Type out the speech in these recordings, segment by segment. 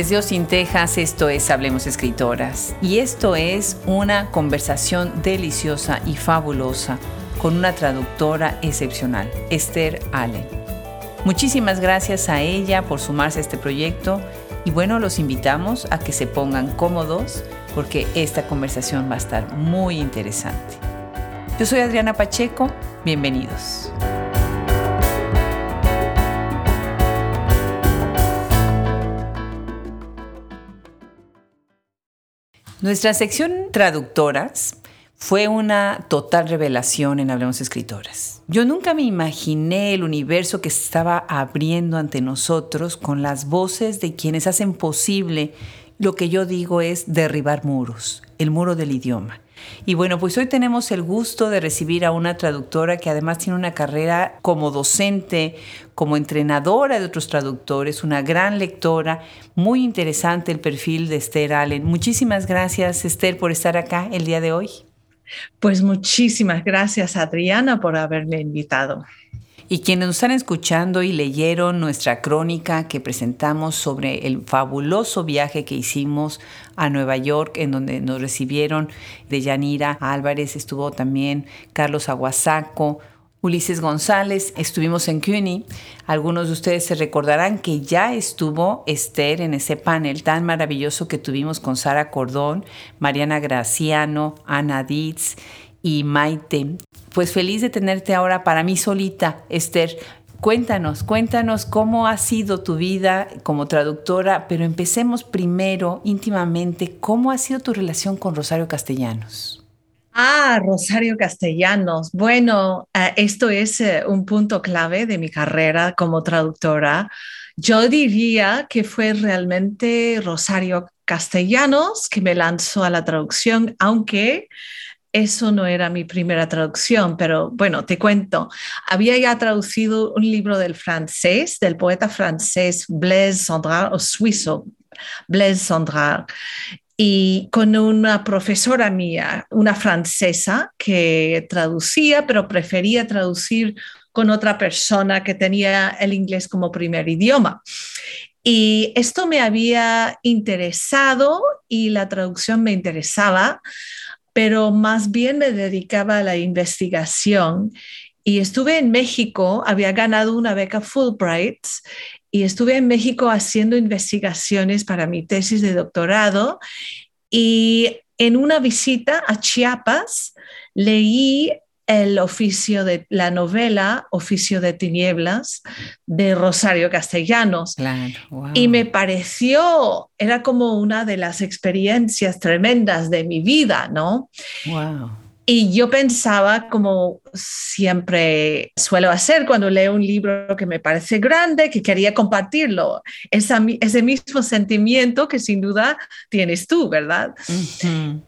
Desde Austin, Texas, esto es Hablemos Escritoras. Y esto es una conversación deliciosa y fabulosa con una traductora excepcional, Esther Allen. Muchísimas gracias a ella por sumarse a este proyecto y bueno, los invitamos a que se pongan cómodos porque esta conversación va a estar muy interesante. Yo soy Adriana Pacheco, bienvenidos. Nuestra sección traductoras fue una total revelación en Hablemos Escritoras. Yo nunca me imaginé el universo que estaba abriendo ante nosotros con las voces de quienes hacen posible lo que yo digo es derribar muros, el muro del idioma. Y bueno, pues hoy tenemos el gusto de recibir a una traductora que además tiene una carrera como docente, como entrenadora de otros traductores, una gran lectora. Muy interesante el perfil de Esther Allen. Muchísimas gracias, Esther, por estar acá el día de hoy. Pues muchísimas gracias, Adriana, por haberme invitado. Y quienes nos están escuchando y leyeron nuestra crónica que presentamos sobre el fabuloso viaje que hicimos a Nueva York, en donde nos recibieron de Yanira Álvarez, estuvo también Carlos Aguasaco, Ulises González, estuvimos en CUNY. Algunos de ustedes se recordarán que ya estuvo Esther en ese panel tan maravilloso que tuvimos con Sara Cordón, Mariana Graciano, Ana Ditz y Maite. Pues feliz de tenerte ahora para mí solita, Esther. Cuéntanos, cuéntanos cómo ha sido tu vida como traductora, pero empecemos primero íntimamente, ¿cómo ha sido tu relación con Rosario Castellanos? Ah, Rosario Castellanos. Bueno, eh, esto es eh, un punto clave de mi carrera como traductora. Yo diría que fue realmente Rosario Castellanos que me lanzó a la traducción, aunque eso no era mi primera traducción, pero bueno, te cuento. Había ya traducido un libro del francés, del poeta francés Blaise Cendrars, o suizo Blaise Cendrars, y con una profesora mía, una francesa, que traducía, pero prefería traducir con otra persona que tenía el inglés como primer idioma. Y esto me había interesado y la traducción me interesaba pero más bien me dedicaba a la investigación y estuve en México, había ganado una beca Fulbright y estuve en México haciendo investigaciones para mi tesis de doctorado y en una visita a Chiapas leí el oficio de la novela Oficio de Tinieblas de Rosario Castellanos. Y me pareció, era como una de las experiencias tremendas de mi vida, ¿no? Wow. Y yo pensaba, como siempre suelo hacer cuando leo un libro que me parece grande, que quería compartirlo, ese mismo sentimiento que sin duda tienes tú, ¿verdad?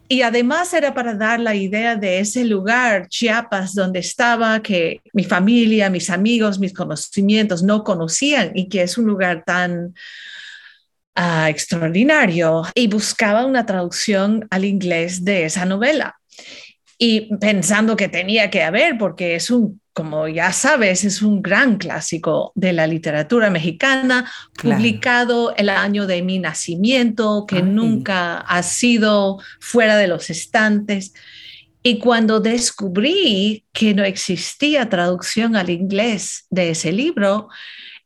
Y además era para dar la idea de ese lugar, Chiapas, donde estaba, que mi familia, mis amigos, mis conocimientos no conocían y que es un lugar tan... Ah, extraordinario. Y buscaba una traducción al inglés de esa novela y pensando que tenía que haber, porque es un, como ya sabes, es un gran clásico de la literatura mexicana, publicado el año de mi nacimiento, que nunca ha sido fuera de los estantes. Y cuando descubrí que no existía traducción al inglés de ese libro,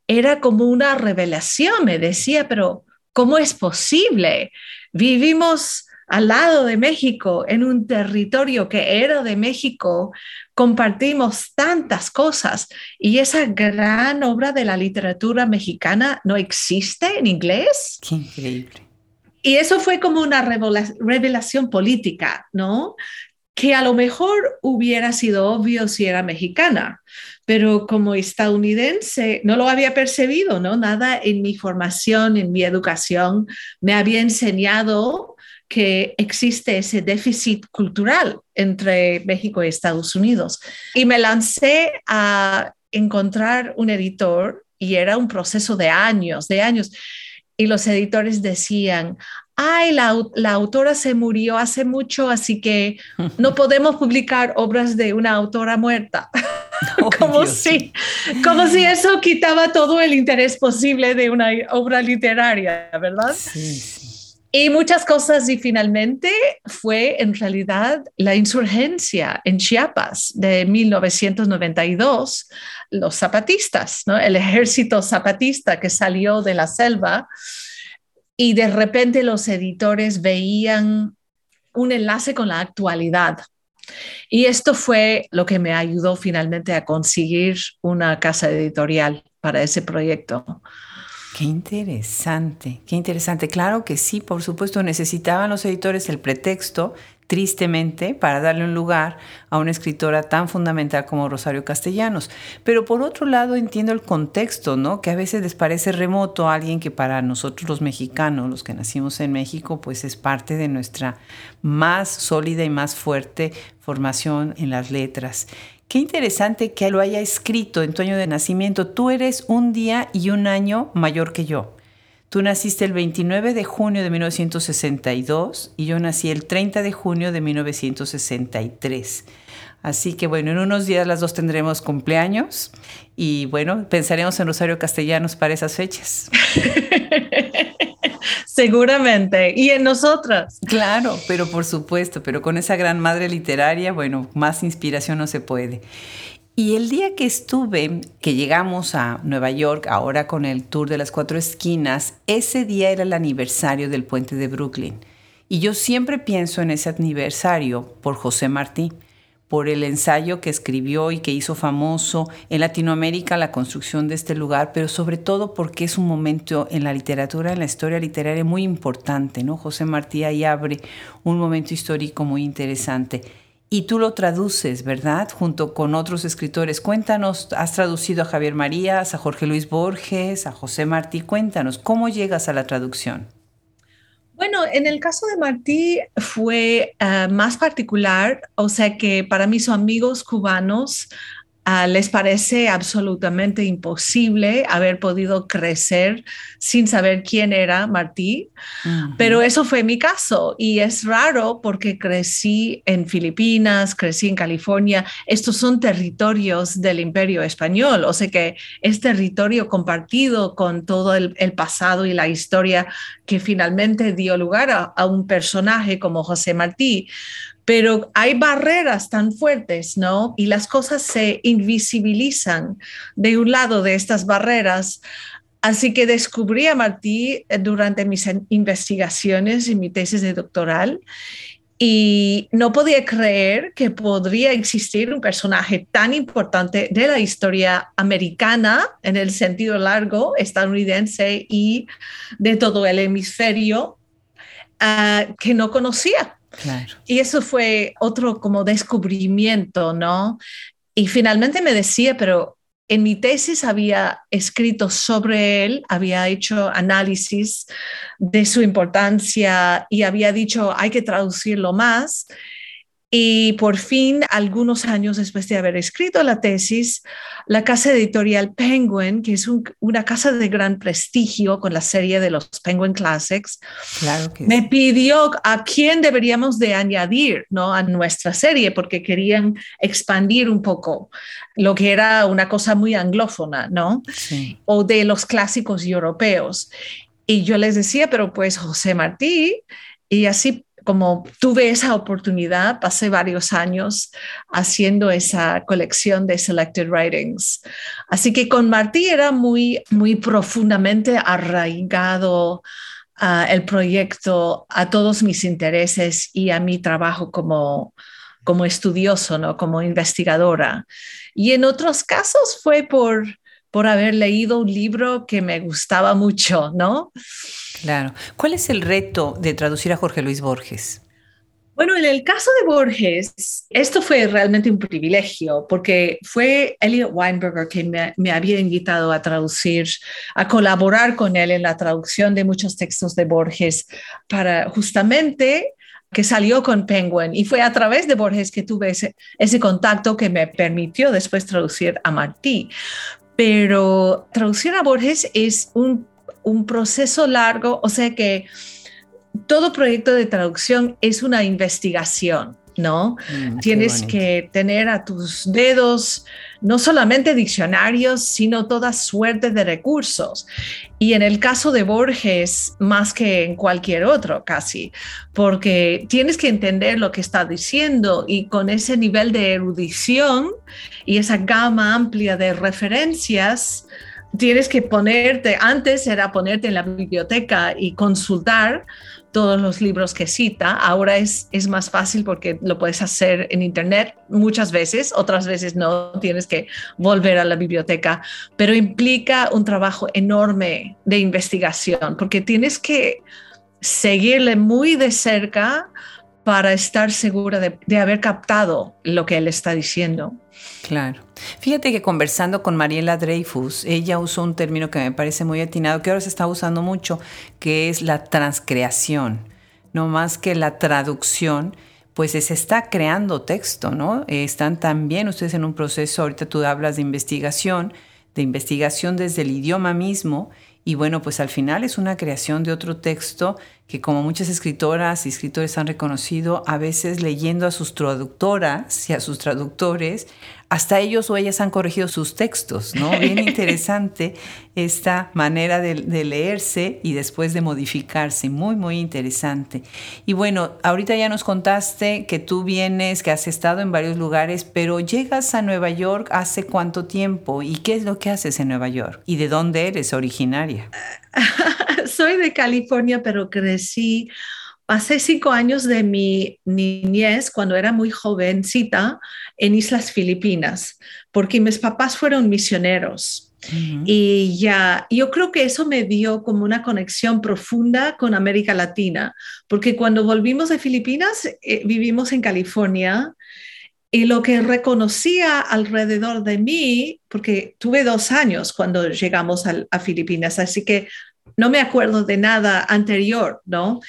era como una revelación. Me decía, pero ¿cómo es posible? Vivimos al lado de México, en un territorio que era de México, compartimos tantas cosas y esa gran obra de la literatura mexicana no existe en inglés. Qué increíble. Y eso fue como una revelación política, ¿no? Que a lo mejor hubiera sido obvio si era mexicana, pero como estadounidense no lo había percibido, ¿no? Nada en mi formación, en mi educación me había enseñado que existe ese déficit cultural entre México y Estados Unidos. Y me lancé a encontrar un editor y era un proceso de años, de años. Y los editores decían, ay, la, la, autora se murió hace mucho, así que no podemos publicar obras de una autora muerta. como, si, como si eso quitaba todo el interés posible de una obra literaria, ¿verdad? Sí, sí. Y muchas cosas y finalmente fue en realidad la insurgencia en Chiapas de 1992, los zapatistas, ¿no? el ejército zapatista que salió de la selva y de repente los editores veían un enlace con la actualidad. Y esto fue lo que me ayudó finalmente a conseguir una casa editorial para ese proyecto. Qué interesante, qué interesante. Claro que sí, por supuesto, necesitaban los editores el pretexto, tristemente, para darle un lugar a una escritora tan fundamental como Rosario Castellanos. Pero por otro lado, entiendo el contexto, ¿no? Que a veces les parece remoto a alguien que para nosotros los mexicanos, los que nacimos en México, pues es parte de nuestra más sólida y más fuerte formación en las letras. Qué interesante que lo haya escrito en tu año de nacimiento. Tú eres un día y un año mayor que yo. Tú naciste el 29 de junio de 1962 y yo nací el 30 de junio de 1963. Así que bueno, en unos días las dos tendremos cumpleaños y bueno, pensaremos en Rosario Castellanos para esas fechas. Seguramente. Y en nosotras. Claro, pero por supuesto, pero con esa gran madre literaria, bueno, más inspiración no se puede. Y el día que estuve, que llegamos a Nueva York, ahora con el tour de las cuatro esquinas, ese día era el aniversario del puente de Brooklyn. Y yo siempre pienso en ese aniversario por José Martí por el ensayo que escribió y que hizo famoso en Latinoamérica la construcción de este lugar, pero sobre todo porque es un momento en la literatura, en la historia literaria muy importante, ¿no? José Martí ahí abre un momento histórico muy interesante. Y tú lo traduces, ¿verdad? Junto con otros escritores. Cuéntanos, has traducido a Javier Marías, a Jorge Luis Borges, a José Martí. Cuéntanos, ¿cómo llegas a la traducción? Bueno, en el caso de Martí fue eh, más particular, o sea que para mis amigos cubanos Ah, les parece absolutamente imposible haber podido crecer sin saber quién era Martí, pero eso fue mi caso. Y es raro porque crecí en Filipinas, crecí en California, estos son territorios del imperio español, o sea que es territorio compartido con todo el, pasado y la historia que finalmente dio lugar a, a un personaje como José Martí pero hay barreras tan fuertes, ¿no? Y las cosas se invisibilizan de un lado de estas barreras. Así que descubrí a Martí eh, durante mis investigaciones y mi tesis de doctoral y no podía creer que podría existir un personaje tan importante de la historia americana en el sentido largo, estadounidense y de todo el hemisferio ah, que no conocía. Y eso fue otro como descubrimiento, ¿no? Y finalmente me decía, pero en mi tesis había escrito sobre él, había hecho análisis de su importancia y había dicho, hay que traducirlo más. Y por fin, algunos años después de haber escrito la tesis, la casa editorial Penguin, que es una casa de gran prestigio con la serie de los Penguin Classics, me pidió a quién deberíamos de añadir ¿no? a nuestra serie, porque querían expandir un poco lo que era una cosa muy anglófona, ¿no? O de los clásicos europeos. Y yo les decía, pero pues José Martí, y así como tuve esa oportunidad, pasé varios años haciendo esa colección de Selected Writings. Así que con Martí era muy, muy profundamente arraigado uh, el proyecto a todos mis intereses y a mi trabajo como, como estudioso, ¿no? como investigadora. Y en otros casos fue por, por haber leído un libro que me gustaba mucho, ¿no? Claro. ¿Cuál es el reto de traducir a Jorge Luis Borges? Bueno, en el caso de Borges, esto fue realmente un privilegio porque fue Elliot Weinberger quien me, me, había invitado a traducir, a colaborar con él en la traducción de muchos textos de Borges para justamente que salió con Penguin y fue a través de Borges que tuve ese, ese contacto que me permitió después traducir a Martí. Pero traducir a Borges es un un proceso largo, o sea que todo proyecto de traducción es una investigación, ¿no? Mm, Tienes que tener a tus dedos no solamente diccionarios, sino toda suerte de recursos. Y en el caso de Borges, más que en cualquier otro casi, porque tienes que entender lo que está diciendo y con ese nivel de erudición y esa gama amplia de referencias, tienes que ponerte, antes era ponerte en la biblioteca y consultar todos los libros que cita. Ahora es, es más fácil porque lo puedes hacer en Internet muchas veces, otras veces no, tienes que volver a la biblioteca, pero implica un trabajo enorme de investigación porque tienes que seguirle muy de cerca para estar segura de, de haber captado lo que él está diciendo. Claro. Fíjate que conversando con Mariela Dreyfus, ella usó un término que me parece muy atinado, que ahora se está usando mucho, que es la transcreación. No más que la traducción, pues se está creando texto, ¿no? Están también ustedes en un proceso, ahorita tú hablas de investigación, de investigación desde el idioma mismo, y bueno, pues al final es una creación de otro texto que como muchas escritoras y escritores han reconocido, a veces leyendo a sus traductoras y a sus traductores, hasta ellos o ellas han corregido sus textos, ¿no? Bien interesante esta manera de, leerse y después de modificarse, muy, muy interesante. Y bueno, ahorita ya nos contaste que tú vienes, que has estado en varios lugares, pero llegas a Nueva York hace cuánto tiempo y qué es lo que haces en Nueva York y de dónde eres originaria. Soy de California, pero crecí Pasé cinco años de mi niñez, cuando era muy jovencita, en Islas Filipinas, porque mis papás fueron misioneros. Y ya, yo creo que eso me dio como una conexión profunda con América Latina, porque cuando volvimos de Filipinas, eh, vivimos en California y lo que reconocía alrededor de mí, porque tuve dos años cuando llegamos a Filipinas, así que no me acuerdo de nada anterior, ¿no?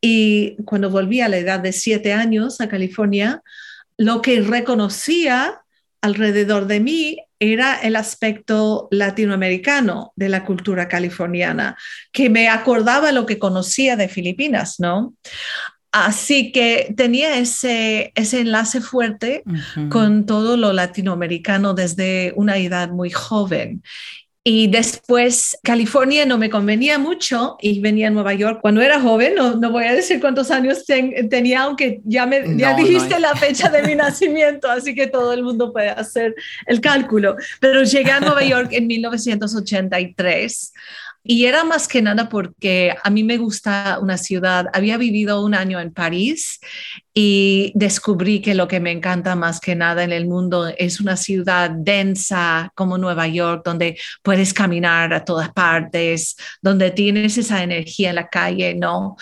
Y cuando volví a la edad de siete años a California, lo que reconocía alrededor de mí era el aspecto latinoamericano de la cultura californiana, que me acordaba lo que conocía de Filipinas, ¿no? Así que tenía ese, ese enlace fuerte con todo lo latinoamericano desde una edad muy joven. Y después California no me convenía mucho y venía a Nueva York cuando era joven, no, no voy a decir cuántos años tenía, aunque ya, me, ya dijiste la fecha de mi nacimiento, así que todo el mundo puede hacer el cálculo. Pero llegué a Nueva York en 1983 y era más que nada porque a mí me gusta una ciudad. Había vivido un año en París y descubrí que lo que me encanta más que nada en el mundo es una ciudad densa como Nueva York, donde puedes caminar a todas partes, donde tienes esa energía en la calle, ¿no?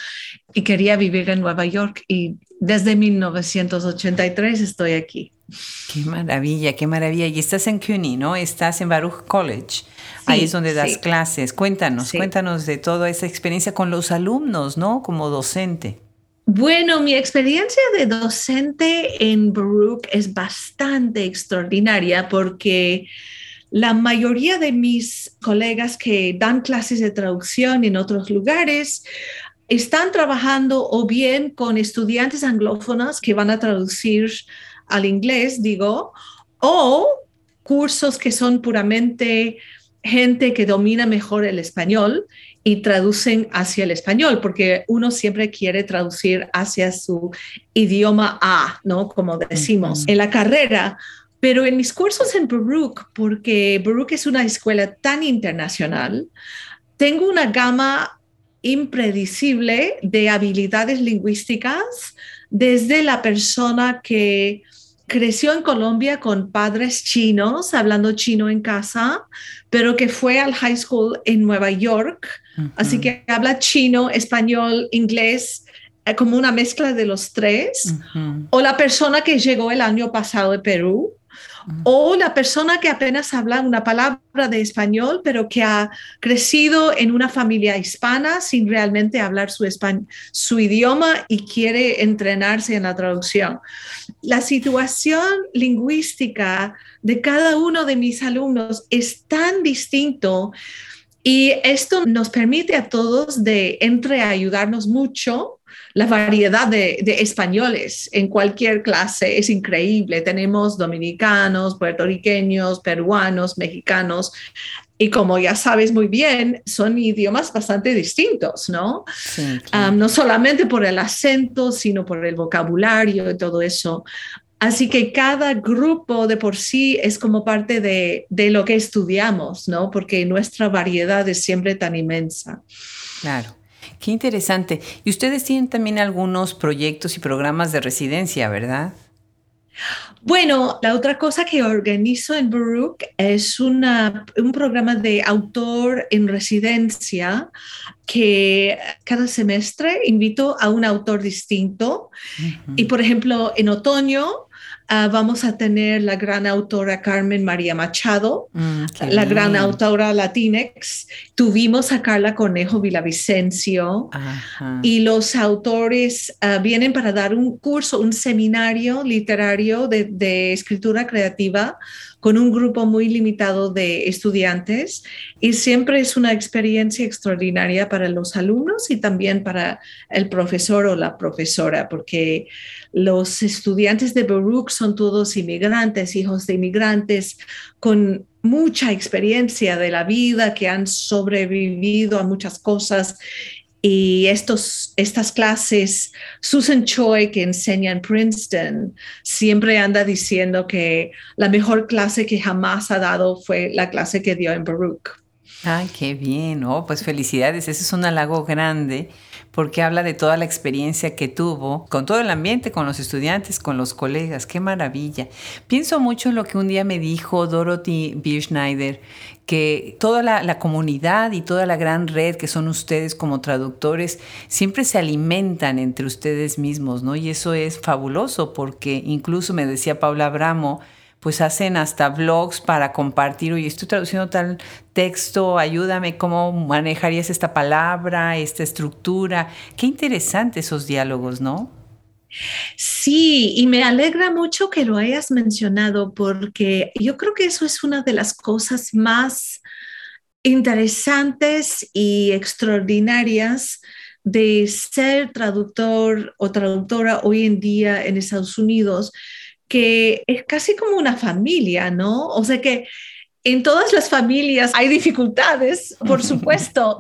Y quería vivir en Nueva York y desde 1983 estoy aquí. Qué maravilla, qué maravilla. Y estás en CUNY, ¿no? Estás en Baruch College. Ahí es donde das clases. Cuéntanos, cuéntanos de toda esa experiencia con los alumnos, ¿no? Como docente. Bueno, mi experiencia de docente en Baruch es bastante extraordinaria porque la mayoría de mis colegas que dan clases de traducción en otros lugares están trabajando o bien con estudiantes anglófonas que van a traducir al inglés, digo, o cursos que son puramente gente que domina mejor el español y traducen hacia el español, porque uno siempre quiere traducir hacia su idioma A, ¿no? Como decimos en la carrera. Pero en mis cursos en Baruch, porque Baruch es una escuela tan internacional, tengo una gama impredecible de habilidades lingüísticas desde la persona que creció en Colombia con padres chinos, hablando chino en casa, pero que fue al high school en Nueva York, así que habla chino, español, inglés, eh, como una mezcla de los tres, o la persona que llegó el año pasado de Perú, o la persona que apenas habla una palabra de español, pero que ha crecido en una familia hispana sin realmente hablar su, su idioma y quiere entrenarse en la traducción. La situación lingüística de cada uno de mis alumnos es tan distinto y esto nos permite a todos de entre ayudarnos mucho la variedad de, de, españoles en cualquier clase es increíble. Tenemos dominicanos, puertorriqueños, peruanos, mexicanos. Y como ya sabes muy bien, son idiomas bastante distintos, ¿no? no solamente por el acento, sino por el vocabulario y todo eso. Así que cada grupo de por sí es como parte de, de, lo que estudiamos, ¿no? Porque nuestra variedad es siempre tan inmensa. Claro. Qué interesante. Y ustedes tienen también algunos proyectos y programas de residencia, ¿verdad? Bueno, la otra cosa que organizo en Baruch es una, un programa de autor en residencia que cada semestre invito a un autor distinto. Y por ejemplo, en otoño Ah, vamos a tener la gran autora Carmen María Machado, mm, la gran autora Latinex. Tuvimos a Carla Conejo Villavicencio. Y los autores ah, vienen para dar un curso, un seminario literario de, de escritura creativa con un grupo muy limitado de estudiantes y siempre es una experiencia extraordinaria para los alumnos y también para el profesor o la profesora, porque los estudiantes de Baruch son todos inmigrantes, hijos de inmigrantes, con mucha experiencia de la vida, que han sobrevivido a muchas cosas y estos, estas clases, Susan Choi, que enseña en Princeton, siempre anda diciendo que la mejor clase que jamás ha dado fue la clase que dio en Baruch. Ay, qué bien, oh, pues felicidades, ese es un halago grande porque habla de toda la experiencia que tuvo con todo el ambiente, con los estudiantes, con los colegas. Qué maravilla. Pienso mucho en lo que un día me dijo Dorothy Bierschneider, que toda la, la, comunidad y toda la gran red que son ustedes como traductores siempre se alimentan entre ustedes mismos, ¿no? Y eso es fabuloso porque incluso me decía Paula Abramo, pues hacen hasta blogs para compartir, oye, estoy traduciendo tal texto, ayúdame, ¿cómo manejarías esta palabra, esta estructura? Qué interesante esos diálogos, ¿no? Sí, y me alegra mucho que lo hayas mencionado porque yo creo que eso es una de las cosas más interesantes y extraordinarias de ser traductor o traductora hoy en día en Estados Unidos, que es casi como una familia, ¿no? O sea que en todas las familias hay dificultades, por supuesto,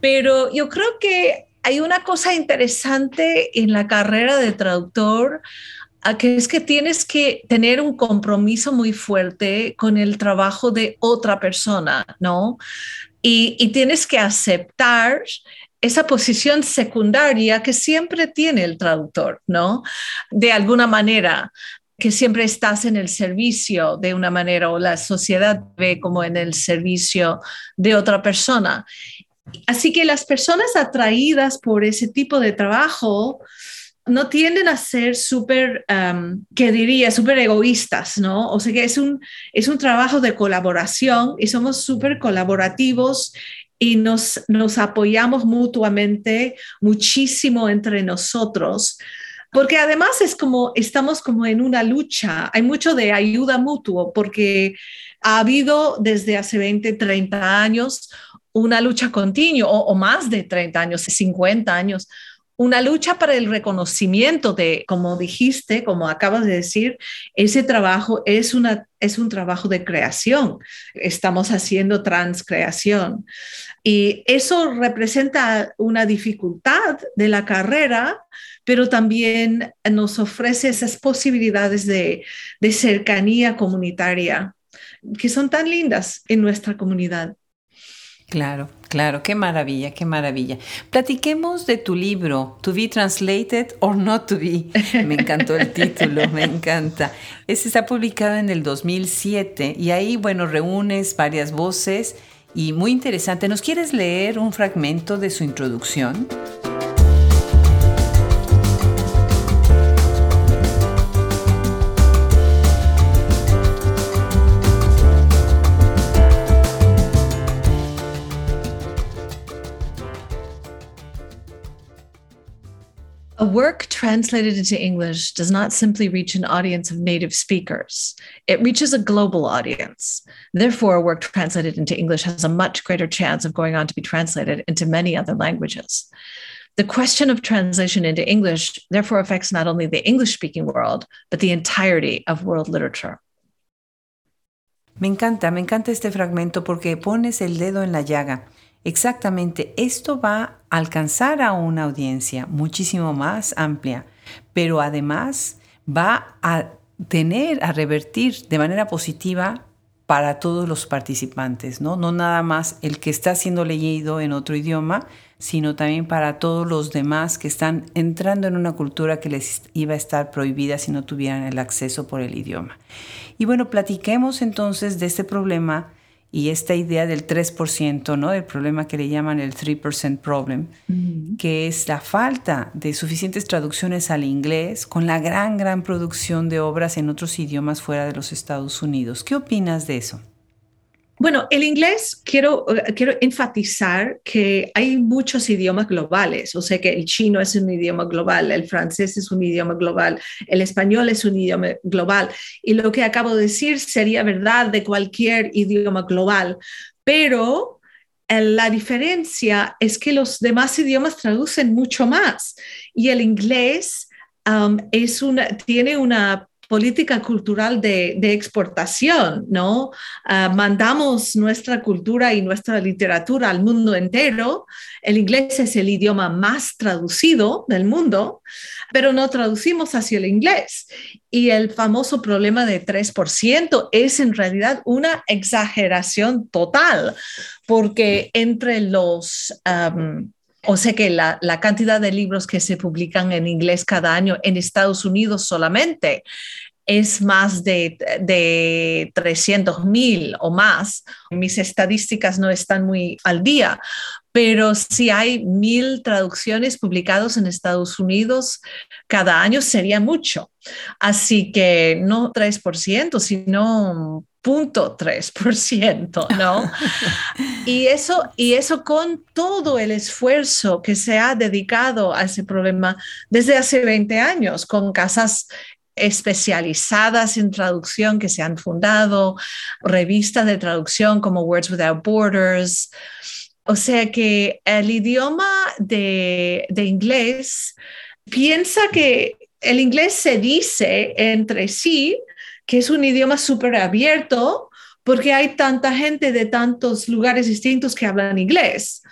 pero yo creo que hay una cosa interesante en la carrera de traductor, que es que tienes que tener un compromiso muy fuerte con el trabajo de otra persona, ¿no? Y, y tienes que aceptar esa posición secundaria que siempre tiene el traductor, ¿no? De alguna manera, que siempre estás en el servicio de una manera o la sociedad ve como en el servicio de otra persona. Así que las personas atraídas por ese tipo de trabajo no tienden a ser súper, um, que diría, súper egoístas, ¿no? O sea que es un, es un trabajo de colaboración y somos súper colaborativos y nos, nos apoyamos mutuamente muchísimo entre nosotros porque además es como, estamos como en una lucha, hay mucho de ayuda mutua, porque ha habido desde hace 20, 30 años una lucha continua, o, más de 30 años, 50 años, una lucha para el reconocimiento de, como dijiste, como acabas de decir, ese trabajo es, una, es un trabajo de creación. Estamos haciendo transcreación. Y eso representa una dificultad de la carrera, pero también nos ofrece esas posibilidades de, cercanía comunitaria que son tan lindas en nuestra comunidad. Claro, claro, qué maravilla, qué maravilla. Platiquemos de tu libro, To Be Translated or Not to Be. Me encantó el título, me encanta. Este está publicado en el 2007 y ahí, bueno, reúnes varias voces y muy interesante. ¿Nos quieres leer un fragmento de su introducción? A work translated into English does not simply reach an audience of native speakers, it reaches a global audience. Therefore, a work translated into English has a much greater chance of going on to be translated into many other languages. The question of translation into English therefore affects not only the English speaking world, but the entirety of world literature. Me encanta, me encanta este fragmento porque pones el dedo en la llaga. Exactamente, esto va a alcanzar a una audiencia muchísimo más amplia, pero además va a tener, a revertir de manera positiva para todos los participantes, ¿no? No nada más el que está siendo leído en otro idioma, sino también para todos los demás que están entrando en una cultura que les iba a estar prohibida si no tuvieran el acceso por el idioma. Y bueno, platiquemos entonces de este problema y esta idea del 3%, ¿no? Del problema que le llaman el 3% problem, que es la falta de suficientes traducciones al inglés con la gran, gran producción de obras en otros idiomas fuera de los Estados Unidos. ¿Qué opinas de eso? Bueno, el inglés quiero, eh, quiero enfatizar que hay muchos idiomas globales, o sea que el chino es un idioma global, el francés es un idioma global, el español es un idioma global. Y lo que acabo de decir sería verdad de cualquier idioma global, pero eh, la diferencia es que los demás idiomas traducen mucho más. Y el inglés es una, tiene una política cultural de, exportación, ¿no? Ah, mandamos nuestra cultura y nuestra literatura al mundo entero. El inglés es el idioma más traducido del mundo, pero no traducimos hacia el inglés. Y el famoso problema de 3% es en realidad una exageración total, porque entre los... o sea que la, cantidad de libros que se publican en inglés cada año en Estados Unidos solamente es más de, de 300 mil o más. Mis estadísticas no están muy al día, pero si hay mil traducciones publicadas en Estados Unidos cada año sería mucho. Así que no 3%, sino 0.3%, ¿no? y, eso, y eso con todo el esfuerzo que se ha dedicado a ese problema desde hace 20 años, con casas especializadas en traducción que se han fundado, revistas de traducción como Words Without Borders. O sea que el idioma de, de inglés piensa que el inglés se dice entre sí que es un idioma súper abierto porque hay tanta gente de tantos lugares distintos que hablan inglés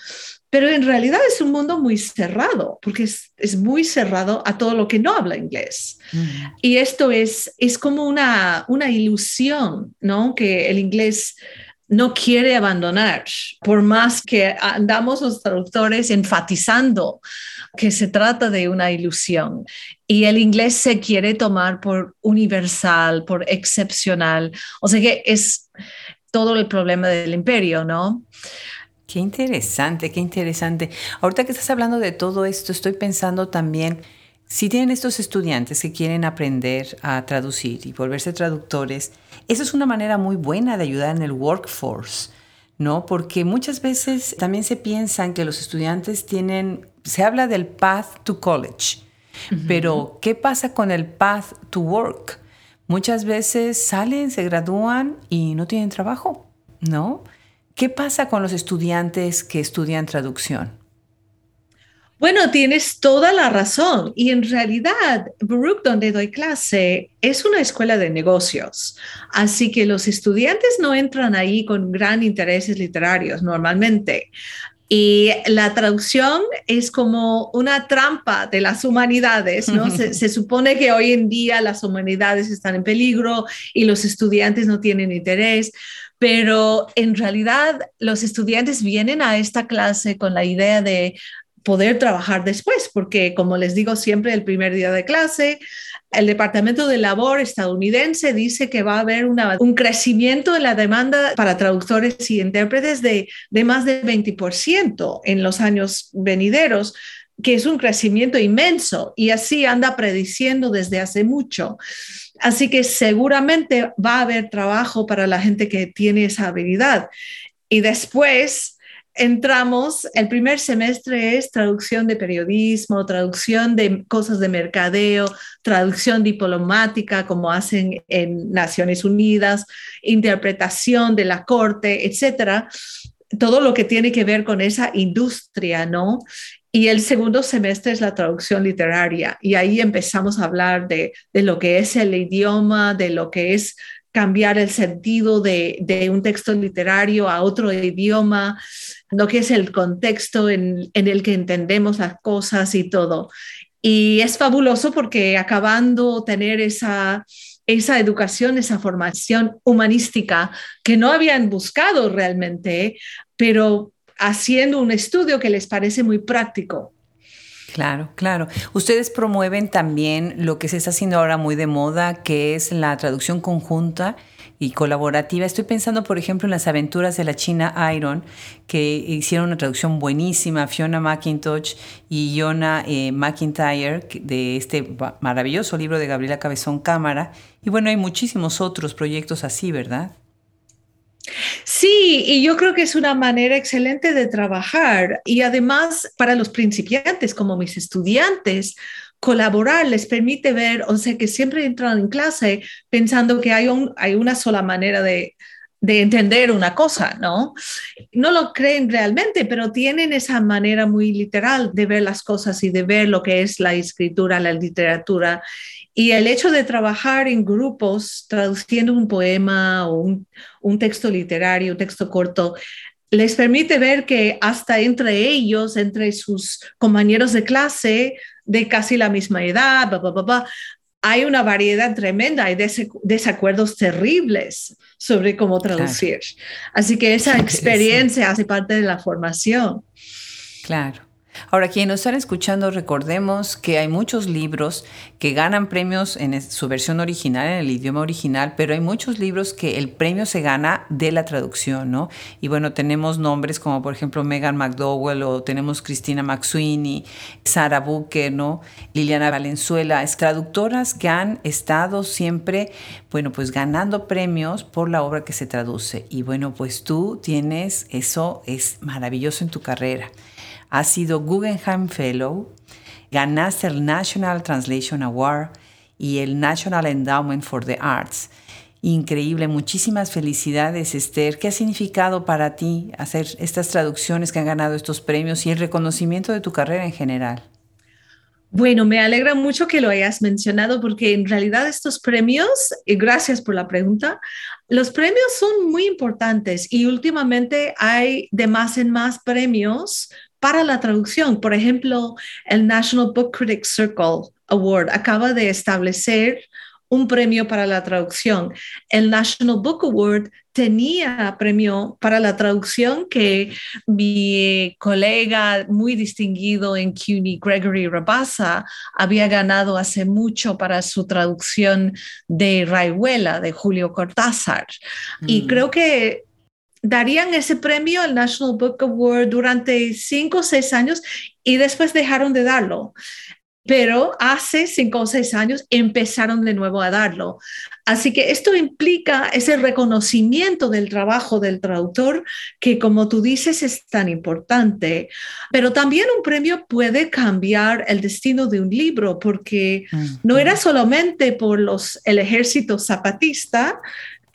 pero en realidad es un mundo muy cerrado, porque es, es muy cerrado a todo lo que no habla inglés. Mm. Y esto es, es como una, una ilusión, ¿no? Que el inglés no quiere abandonar, por más que andamos los traductores enfatizando que se trata de una ilusión. Y el inglés se quiere tomar por universal, por excepcional. O sea que es todo el problema del imperio, ¿no? Qué interesante, qué interesante. Ahorita que estás hablando de todo esto, estoy pensando también, si tienen estos estudiantes que quieren aprender a traducir y volverse traductores, eso es una manera muy buena de ayudar en el workforce, ¿no? Porque muchas veces también se piensan que los estudiantes tienen, se habla del path to college, pero ¿qué pasa con el path to work? Muchas veces salen, se gradúan y no tienen trabajo, ¿no? ¿Qué pasa con los estudiantes que estudian traducción? Bueno, tienes toda la razón. Y en realidad, Baruch, donde doy clase, es una escuela de negocios. Así que los estudiantes no entran ahí con gran intereses literarios normalmente. Y la traducción es como una trampa de las humanidades, ¿no? se, se, supone que hoy en día las humanidades están en peligro y los estudiantes no tienen interés, pero en realidad los estudiantes vienen a esta clase con la idea de poder trabajar después, porque como les digo siempre el primer día de clase, el Departamento de Labor estadounidense dice que va a haber un crecimiento en la demanda para traductores y intérpretes de, de más de 20% en los años venideros que es un crecimiento inmenso y así anda prediciendo desde hace mucho. Así que seguramente va a haber trabajo para la gente que tiene esa habilidad. Y después entramos, el primer semestre es traducción de periodismo, traducción de cosas de mercadeo, traducción diplomática como hacen en Naciones Unidas, interpretación de la corte, etcétera. Todo lo que tiene que ver con esa industria, ¿no? y el segundo semestre es la traducción literaria y ahí empezamos a hablar de, de lo que es el idioma, de lo que es cambiar el sentido de, un texto literario a otro idioma, lo que es el contexto en, en, el que entendemos las cosas y todo. Y es fabuloso porque acabando tener esa, esa educación, esa formación humanística que no habían buscado realmente, pero haciendo un estudio que les parece muy práctico. Claro, claro. Ustedes promueven también lo que se está haciendo ahora muy de moda, que es la traducción conjunta y colaborativa. Estoy pensando, por ejemplo, en las aventuras de la China Iron, que hicieron una traducción buenísima, Fiona McIntosh y Yona eh, McIntyre, de este maravilloso libro de Gabriela Cabezón Cámara. Y bueno, hay muchísimos otros proyectos así, ¿verdad? Sí, y yo creo que es una manera excelente de trabajar y además para los principiantes como mis estudiantes, colaborar les permite ver, o sea, que siempre entran en clase pensando que hay, un, hay una sola manera de, de entender una cosa, ¿no? No lo creen realmente, pero tienen esa manera muy literal de ver las cosas y de ver lo que es la escritura, la literatura y el hecho de trabajar en grupos traduciendo un poema o un, texto literario, un texto corto, les permite ver que hasta entre ellos, entre sus compañeros de clase de casi la misma edad, hay una variedad tremenda, hay desacuerdos terribles sobre cómo traducir. Así que esa experiencia hace parte de la formación. Claro. Ahora, quienes nos están escuchando, recordemos que hay muchos libros que ganan premios en su versión original, en el idioma original, pero hay muchos libros que el premio se gana de la traducción, ¿no? Y bueno, tenemos nombres como por ejemplo Megan McDowell o tenemos Cristina McSweeney, Sara Booker, ¿no? Liliana Valenzuela, es traductoras que han estado siempre, bueno, pues ganando premios por la obra que se traduce. Y bueno, pues tú tienes, eso es maravilloso en tu carrera has sido Guggenheim Fellow, ganaste el National Translation Award y el National Endowment for the Arts. Increíble, muchísimas felicidades Esther. ¿Qué ha significado para ti hacer estas traducciones que han ganado estos premios y el reconocimiento de tu carrera en general? Bueno, me alegra mucho que lo hayas mencionado porque en realidad estos premios, y gracias por la pregunta, los premios son muy importantes y últimamente hay de más en más premios para la traducción. Por ejemplo, el National Book Critics Circle Award acaba de establecer un premio para la traducción. El National Book Award tenía premio para la traducción que mi colega muy distinguido en CUNY, Gregory Rabasa, había ganado hace mucho para su traducción de Rayuela de Julio Cortázar. Y mm. creo que darían ese premio al National Book Award durante cinco o seis años y después dejaron de darlo. Pero hace cinco o seis años empezaron de nuevo a darlo. Así que esto implica ese reconocimiento del trabajo del traductor, que como tú dices es tan importante. Pero también un premio puede cambiar el destino de un libro, porque no era solamente por los, el ejército zapatista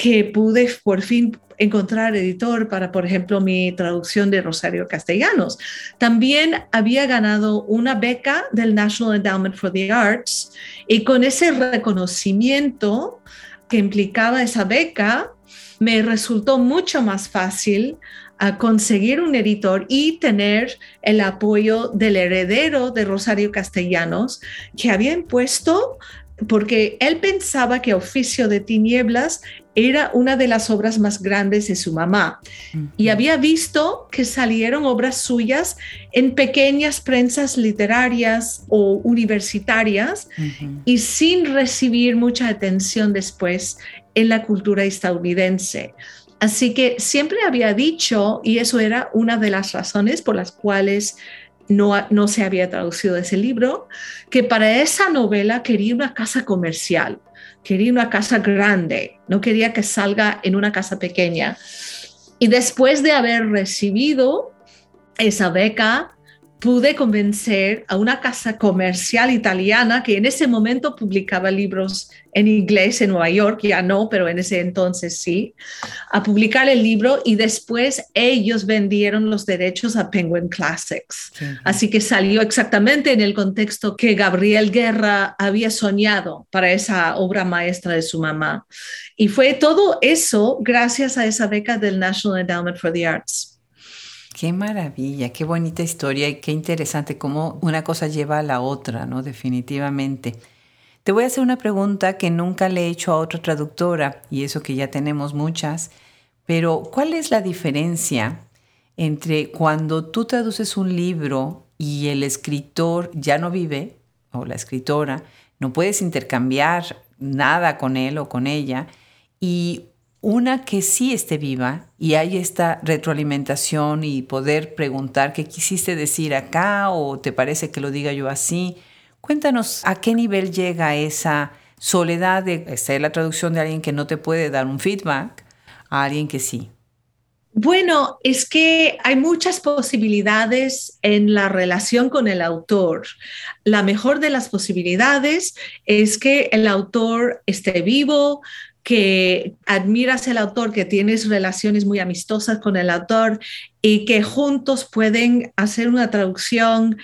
que pude por fin encontrar editor para, por ejemplo, mi traducción de Rosario Castellanos. También había ganado una beca del National Endowment for the Arts y con ese reconocimiento que implicaba esa beca, me resultó mucho más fácil a conseguir un editor y tener el apoyo del heredero de Rosario Castellanos, que había impuesto porque él pensaba que Oficio de Tinieblas era una de las obras más grandes de su mamá. Y había visto que salieron obras suyas en pequeñas prensas literarias o universitarias y sin recibir mucha atención después en la cultura estadounidense. Así que siempre había dicho, y eso era una de las razones por las cuales no, no se había traducido ese libro, que para esa novela quería una casa comercial, quería una casa grande, no quería que salga en una casa pequeña. Y después de haber recibido esa beca, pude convencer a una casa comercial italiana que en ese momento publicaba libros en inglés en Nueva York, ya no, pero en ese entonces sí, a publicar el libro y después ellos vendieron los derechos a Penguin Classics. Así que salió exactamente en el contexto que Gabriel Guerra había soñado para esa obra maestra de su mamá. Y fue todo eso gracias a esa beca del National Endowment for the Arts. Qué maravilla, qué bonita historia y qué interesante cómo una cosa lleva a la otra, ¿no? Definitivamente. Te voy a hacer una pregunta que nunca le he hecho a otra traductora, y eso que ya tenemos muchas, pero ¿cuál es la diferencia entre cuando tú traduces un libro y el escritor ya no vive, o la escritora, no puedes intercambiar nada con él o con ella, y una que sí esté viva y hay esta retroalimentación y poder preguntar qué quisiste decir acá o te parece que lo diga yo así. Cuéntanos a qué nivel llega esa soledad de hacer la traducción de alguien que no te puede dar un feedback a alguien que sí. Bueno, es que hay muchas posibilidades en la relación con el autor. La mejor de las posibilidades es que el autor esté vivo, que admiras el autor, que tienes relaciones muy amistosas con el autor y que juntos pueden hacer una traducción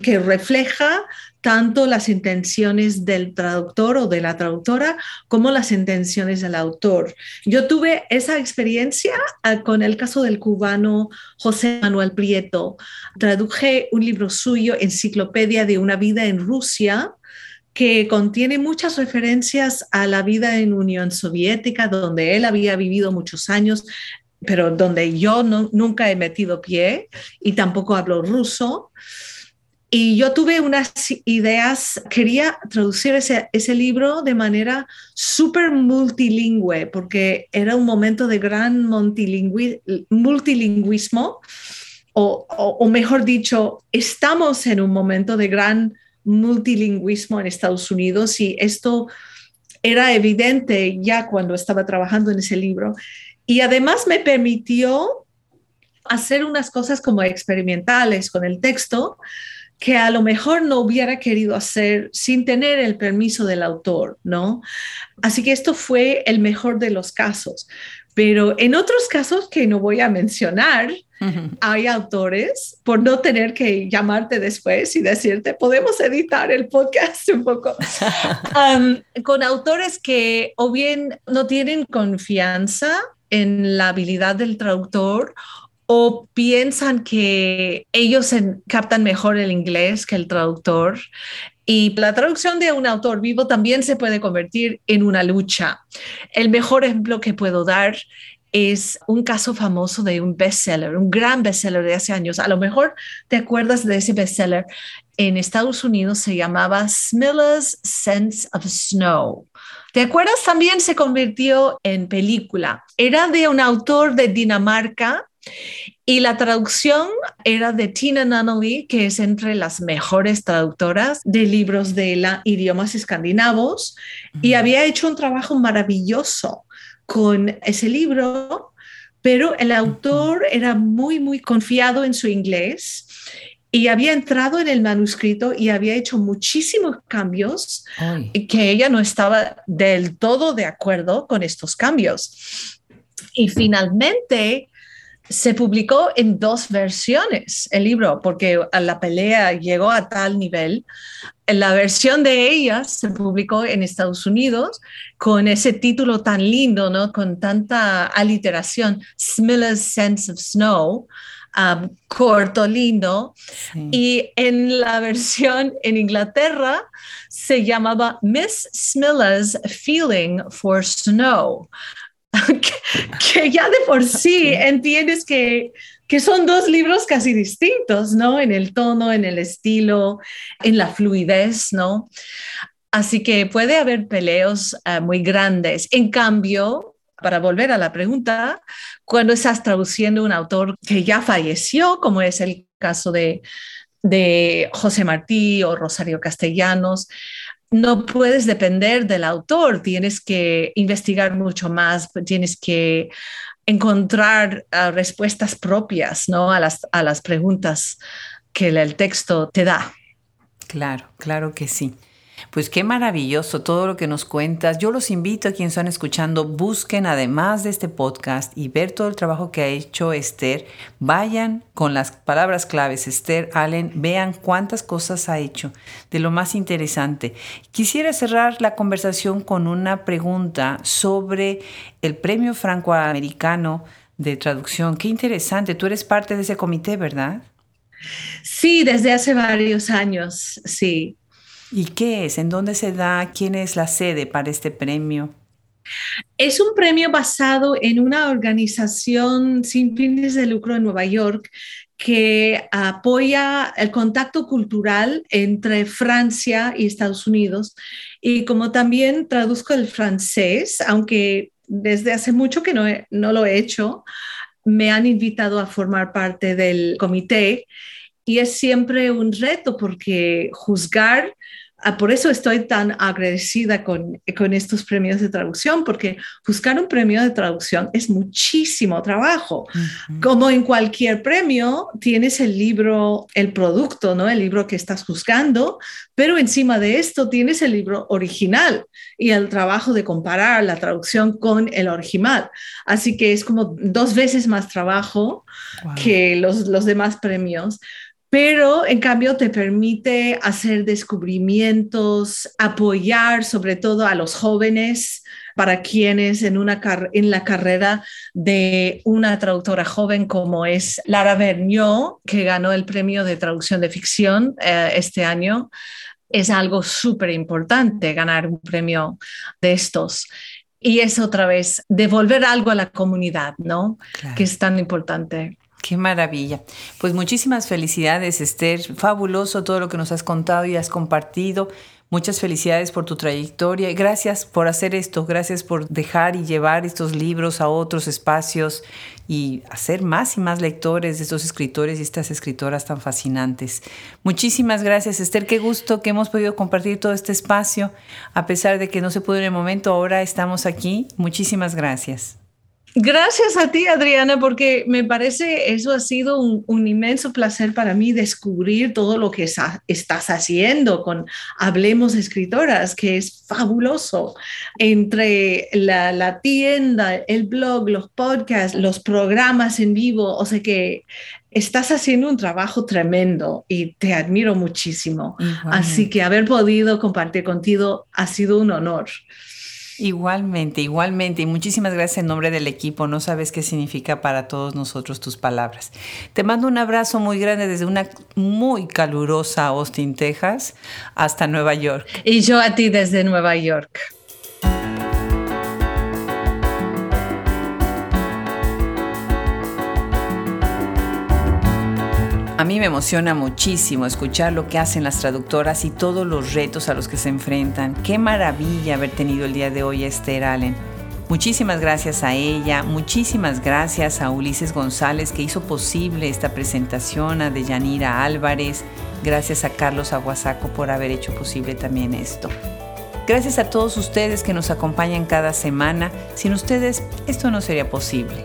que refleja tanto las intenciones del traductor o de la traductora como las intenciones del autor. Yo tuve esa experiencia ah, con el caso del cubano José Manuel Prieto. Traduje un libro suyo, Enciclopedia de una vida en Rusia, que contiene muchas referencias a la vida en Unión Soviética, donde él había vivido muchos años, pero donde yo nunca he metido pie y tampoco hablo ruso. Y yo tuve unas ideas, quería traducir ese, ese libro de manera súper multilingüe, porque era un momento de gran multilingüismo, o, o, mejor dicho, estamos en un momento de gran multilingüismo en Estados Unidos y esto era evidente ya cuando estaba trabajando en ese libro. Y además me permitió hacer unas cosas como experimentales con el texto que a lo mejor no hubiera querido hacer sin tener el permiso del autor, ¿no? Así que esto fue el mejor de los casos. Pero en otros casos que no voy a mencionar, hay autores, por no tener que llamarte después y decirte, podemos editar el podcast un poco, con autores que o bien no tienen confianza en la habilidad del traductor o piensan que ellos captan mejor el inglés que el traductor. Y la traducción de un autor vivo también se puede convertir en una lucha. El mejor ejemplo que puedo dar es un caso famoso de un bestseller, un gran bestseller de hace años. A lo mejor te acuerdas de ese bestseller. En Estados Unidos se llamaba Smilla's Sense of Snow. ¿Te acuerdas? También se convirtió en película. Era de un autor de Dinamarca y la traducción era de Tina Nunnally, que es entre las mejores traductoras de libros de la, idiomas escandinavos, y había hecho un trabajo maravilloso con ese libro, pero el autor era muy, muy confiado en su inglés y había entrado en el manuscrito y había hecho muchísimos cambios y que ella no estaba del todo de acuerdo con estos cambios. Y finalmente se publicó en dos versiones el libro, porque la pelea llegó a tal nivel. La versión de ella se publicó en Estados Unidos con ese título tan lindo, ¿no? con tanta aliteración, Smilla's Sense of Snow, um, corto, lindo. Y en la versión en Inglaterra se llamaba Miss Smilla's Feeling for Snow. que, ya de por sí entiendes que, que son dos libros casi distintos, ¿no? En el tono, en el estilo, en la fluidez, ¿no? Así que puede haber peleos eh, muy grandes. En cambio, para volver a la pregunta, cuando estás traduciendo un autor que ya falleció, como es el caso de, de José Martí o Rosario Castellanos, no puedes depender del autor, tienes que investigar mucho más, tienes que encontrar ah, respuestas propias ¿no? a, las, a las preguntas que el texto te da. Claro, claro que sí. Pues qué maravilloso todo lo que nos cuentas. Yo los invito a quienes están escuchando, busquen además de este podcast y ver todo el trabajo que ha hecho Esther. Vayan con las palabras claves Esther Allen, vean cuántas cosas ha hecho, de lo más interesante. Quisiera cerrar la conversación con una pregunta sobre el premio francoamericano de traducción. Qué interesante, tú eres parte de ese comité, ¿verdad? Sí, desde hace varios años, sí. ¿Y qué es? ¿En dónde se da? ¿Quién es la sede para este premio? Es un premio basado en una organización sin fines de lucro en Nueva York que apoya el contacto cultural entre Francia y Estados Unidos. Y como también traduzco el francés, aunque desde hace mucho que no, no lo he hecho, me han invitado a formar parte del comité y es siempre un reto porque juzgar por eso estoy tan agradecida con, con estos premios de traducción, porque buscar un premio de traducción es muchísimo trabajo. Como en cualquier premio, tienes el libro, el producto, ¿no? El libro que estás buscando, pero encima de esto tienes el libro original y el trabajo de comparar la traducción con el original. Así que es como dos veces más trabajo que los, los demás premios pero en cambio te permite hacer descubrimientos, apoyar sobre todo a los jóvenes para quienes en, una en la carrera de una traductora joven como es Lara Vergniaud, que ganó el premio de traducción de ficción eh, este año, es algo súper importante ganar un premio de estos. Y es otra vez devolver algo a la comunidad, ¿no? Que es tan importante. Qué maravilla. Pues muchísimas felicidades, Esther. Fabuloso todo lo que nos has contado y has compartido. Muchas felicidades por tu trayectoria gracias por hacer esto, gracias por dejar y llevar estos libros a otros espacios y hacer más y más lectores de estos escritores y estas escritoras tan fascinantes. Muchísimas gracias, Esther. Qué gusto que hemos podido compartir todo este espacio, a pesar de que no se pudo en el momento, ahora estamos aquí. Muchísimas gracias. Gracias a ti, Adriana, porque me parece eso ha sido un, inmenso placer para mí descubrir todo lo que estás haciendo con Hablemos Escritoras, que es fabuloso. Entre la, la, tienda, el blog, los podcasts, los programas en vivo, o sea que estás haciendo un trabajo tremendo y te admiro muchísimo. Así que haber podido compartir contigo ha sido un honor. Igualmente, igualmente. Y muchísimas gracias en nombre del equipo. No sabes qué significa para todos nosotros tus palabras. Te mando un abrazo muy grande desde una muy calurosa Austin, Texas, hasta Nueva York. Y yo a ti desde Nueva York. A mí me emociona muchísimo escuchar lo que hacen las traductoras y todos los retos a los que se enfrentan. Qué maravilla haber tenido el día de hoy a Esther Allen. Muchísimas gracias a ella, muchísimas gracias a Ulises González que hizo posible esta presentación, a Deyanira Álvarez, gracias a Carlos Aguasaco por haber hecho posible también esto. Gracias a todos ustedes que nos acompañan cada semana. Sin ustedes esto no sería posible.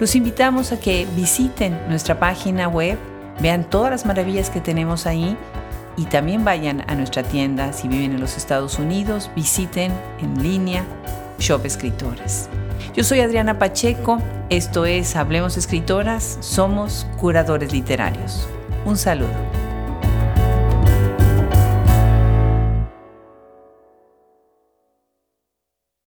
Los invitamos a que visiten nuestra página web Vean todas las maravillas que tenemos ahí y también vayan a nuestra tienda si viven en los Estados Unidos, visiten en línea Shop Escritores. Yo soy Adriana Pacheco, esto es Hablemos Escritoras, somos curadores literarios. Un saludo.